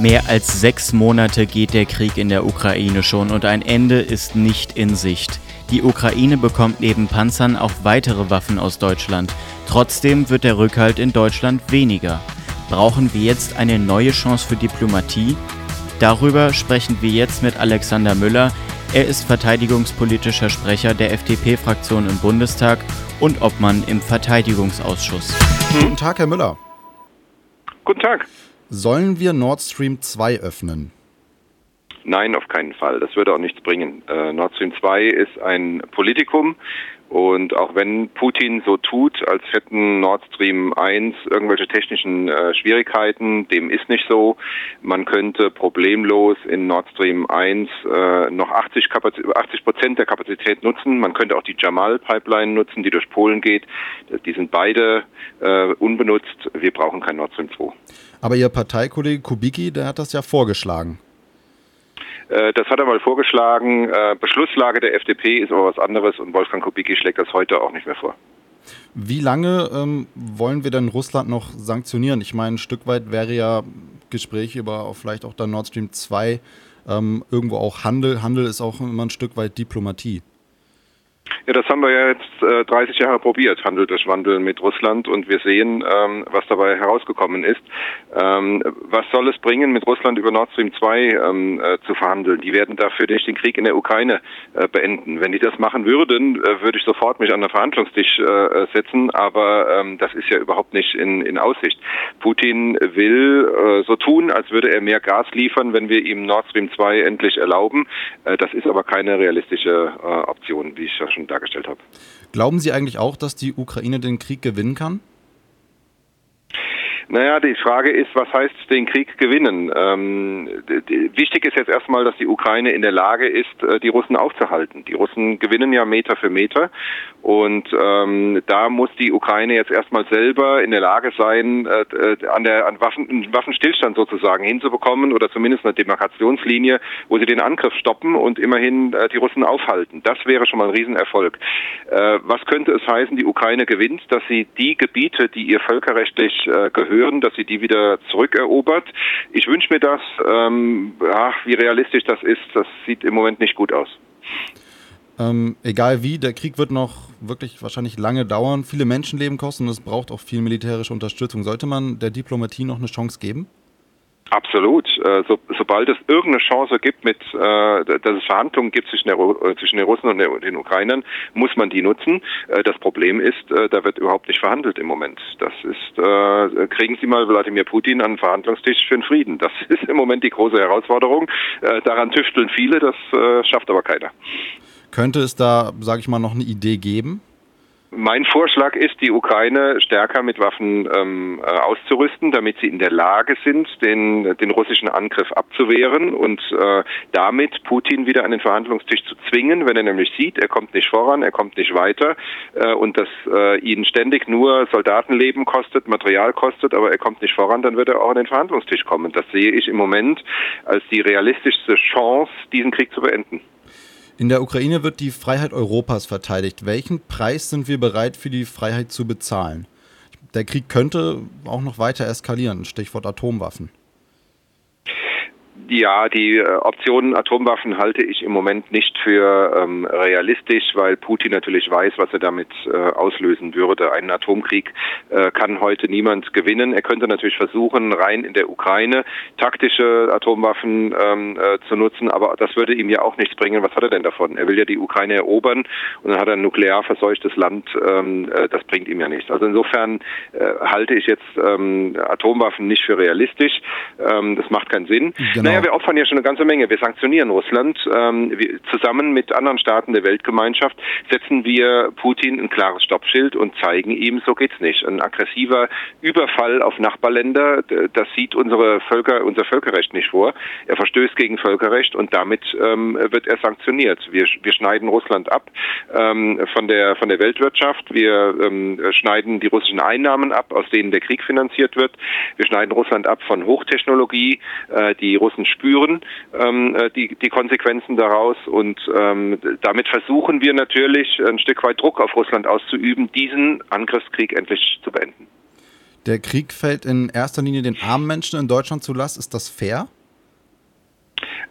Mehr als sechs Monate geht der Krieg in der Ukraine schon und ein Ende ist nicht in Sicht. Die Ukraine bekommt neben Panzern auch weitere Waffen aus Deutschland. Trotzdem wird der Rückhalt in Deutschland weniger. Brauchen wir jetzt eine neue Chance für Diplomatie? Darüber sprechen wir jetzt mit Alexander Müller. Er ist verteidigungspolitischer Sprecher der FDP-Fraktion im Bundestag und Obmann im Verteidigungsausschuss. Guten Tag, Herr Müller. Guten Tag. Sollen wir Nord Stream 2 öffnen? Nein, auf keinen Fall. Das würde auch nichts bringen. Äh, Nord Stream 2 ist ein Politikum. Und auch wenn Putin so tut, als hätten Nord Stream 1 irgendwelche technischen äh, Schwierigkeiten, dem ist nicht so. Man könnte problemlos in Nord Stream 1 äh, noch 80 Prozent der Kapazität nutzen. Man könnte auch die Jamal-Pipeline nutzen, die durch Polen geht. Die sind beide äh, unbenutzt. Wir brauchen kein Nord Stream 2. Aber Ihr Parteikollege Kubicki, der hat das ja vorgeschlagen. Äh, das hat er mal vorgeschlagen. Äh, Beschlusslage der FDP ist aber was anderes und Wolfgang Kubicki schlägt das heute auch nicht mehr vor. Wie lange ähm, wollen wir denn Russland noch sanktionieren? Ich meine, ein Stück weit wäre ja Gespräch über vielleicht auch dann Nord Stream 2 ähm, irgendwo auch Handel. Handel ist auch immer ein Stück weit Diplomatie. Ja, das haben wir ja jetzt äh, 30 Jahre probiert, Handel durch Wandel mit Russland, und wir sehen, ähm, was dabei herausgekommen ist. Ähm, was soll es bringen, mit Russland über Nord Stream 2 ähm, äh, zu verhandeln? Die werden dafür nicht den Krieg in der Ukraine äh, beenden. Wenn die das machen würden, äh, würde ich sofort mich an den Verhandlungstisch äh, setzen, aber ähm, das ist ja überhaupt nicht in, in Aussicht. Putin will äh, so tun, als würde er mehr Gas liefern, wenn wir ihm Nord Stream 2 endlich erlauben. Äh, das ist aber keine realistische äh, Option, wie ich ja schon dargestellt habe. Glauben Sie eigentlich auch, dass die Ukraine den Krieg gewinnen kann? Naja, die Frage ist, was heißt den Krieg gewinnen? Ähm, wichtig ist jetzt erstmal, dass die Ukraine in der Lage ist, äh, die Russen aufzuhalten. Die Russen gewinnen ja Meter für Meter und ähm, da muss die Ukraine jetzt erstmal selber in der Lage sein, äh, an der an Waffen, Waffenstillstand sozusagen hinzubekommen oder zumindest eine Demarkationslinie, wo sie den Angriff stoppen und immerhin äh, die Russen aufhalten. Das wäre schon mal ein Riesenerfolg. Äh, was könnte es heißen, die Ukraine gewinnt, dass sie die Gebiete, die ihr völkerrechtlich äh, gehören, hören, dass sie die wieder zurückerobert. Ich wünsche mir das. Ähm, ach, wie realistisch das ist, das sieht im Moment nicht gut aus. Ähm, egal wie, der Krieg wird noch wirklich wahrscheinlich lange dauern, viele Menschenleben kosten und es braucht auch viel militärische Unterstützung. Sollte man der Diplomatie noch eine Chance geben? Absolut. Äh, so, sobald es irgendeine Chance gibt, mit, äh, dass es Verhandlungen gibt zwischen, der, äh, zwischen den Russen und den Ukrainern, muss man die nutzen. Das Problem ist, da wird überhaupt nicht verhandelt im Moment. Das ist, kriegen Sie mal Wladimir Putin an den Verhandlungstisch für den Frieden. Das ist im Moment die große Herausforderung. Daran tüfteln viele, das schafft aber keiner. Könnte es da, sage ich mal, noch eine Idee geben? Mein Vorschlag ist, die Ukraine stärker mit Waffen ähm, äh, auszurüsten, damit sie in der Lage sind, den, den russischen Angriff abzuwehren und äh, damit Putin wieder an den Verhandlungstisch zu zwingen, wenn er nämlich sieht, er kommt nicht voran, er kommt nicht weiter äh, und das äh, ihn ständig nur Soldatenleben kostet, Material kostet, aber er kommt nicht voran, dann wird er auch an den Verhandlungstisch kommen. Das sehe ich im Moment als die realistischste Chance, diesen Krieg zu beenden. In der Ukraine wird die Freiheit Europas verteidigt. Welchen Preis sind wir bereit für die Freiheit zu bezahlen? Der Krieg könnte auch noch weiter eskalieren, Stichwort Atomwaffen. Ja, die äh, Option Atomwaffen halte ich im Moment nicht für ähm, realistisch, weil Putin natürlich weiß, was er damit äh, auslösen würde. Einen Atomkrieg äh, kann heute niemand gewinnen. Er könnte natürlich versuchen, rein in der Ukraine taktische Atomwaffen ähm, äh, zu nutzen, aber das würde ihm ja auch nichts bringen. Was hat er denn davon? Er will ja die Ukraine erobern und dann hat er ein nuklear verseuchtes Land. Ähm, äh, das bringt ihm ja nichts. Also insofern äh, halte ich jetzt ähm, Atomwaffen nicht für realistisch. Ähm, das macht keinen Sinn. Genau. Naja, wir opfern ja schon eine ganze Menge. Wir sanktionieren Russland. Ähm, wir, zusammen mit anderen Staaten der Weltgemeinschaft setzen wir Putin ein klares Stoppschild und zeigen ihm, so geht's nicht. Ein aggressiver Überfall auf Nachbarländer, das sieht unsere Völker, unser Völkerrecht nicht vor. Er verstößt gegen Völkerrecht und damit ähm, wird er sanktioniert. Wir, wir schneiden Russland ab ähm, von der von der Weltwirtschaft. Wir ähm, schneiden die russischen Einnahmen ab, aus denen der Krieg finanziert wird. Wir schneiden Russland ab von Hochtechnologie, äh, die Russen spüren ähm, äh, die, die Konsequenzen daraus. Und ähm, damit versuchen wir natürlich ein Stück weit Druck auf Russland auszuüben, diesen Angriffskrieg endlich zu beenden. Der Krieg fällt in erster Linie den armen Menschen in Deutschland zu Last. Ist das fair?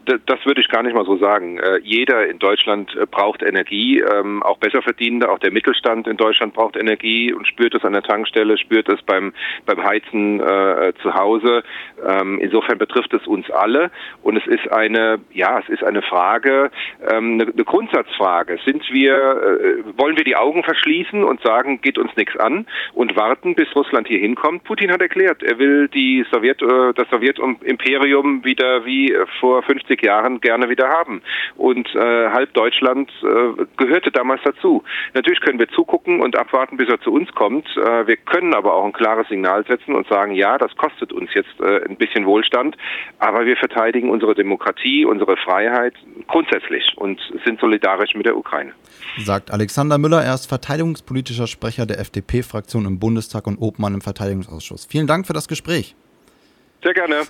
Das würde ich gar nicht mal so sagen. Äh, jeder in Deutschland äh, braucht Energie, ähm, auch Besserverdienende, auch der Mittelstand in Deutschland braucht Energie und spürt es an der Tankstelle, spürt es beim, beim Heizen äh, zu Hause. Ähm, insofern betrifft es uns alle und es ist eine, ja, es ist eine Frage, ähm, eine, eine Grundsatzfrage. Sind wir, äh, wollen wir die Augen verschließen und sagen, geht uns nichts an und warten, bis Russland hier hinkommt? Putin hat erklärt, er will die Sowjet, äh, das Sowjetimperium wieder wie vor 50 50 Jahren gerne wieder haben. Und äh, halb Deutschland äh, gehörte damals dazu. Natürlich können wir zugucken und abwarten, bis er zu uns kommt. Äh, wir können aber auch ein klares Signal setzen und sagen, ja, das kostet uns jetzt äh, ein bisschen Wohlstand, aber wir verteidigen unsere Demokratie, unsere Freiheit grundsätzlich und sind solidarisch mit der Ukraine. Sagt Alexander Müller, er ist verteidigungspolitischer Sprecher der FDP-Fraktion im Bundestag und Obmann im Verteidigungsausschuss. Vielen Dank für das Gespräch. Sehr gerne.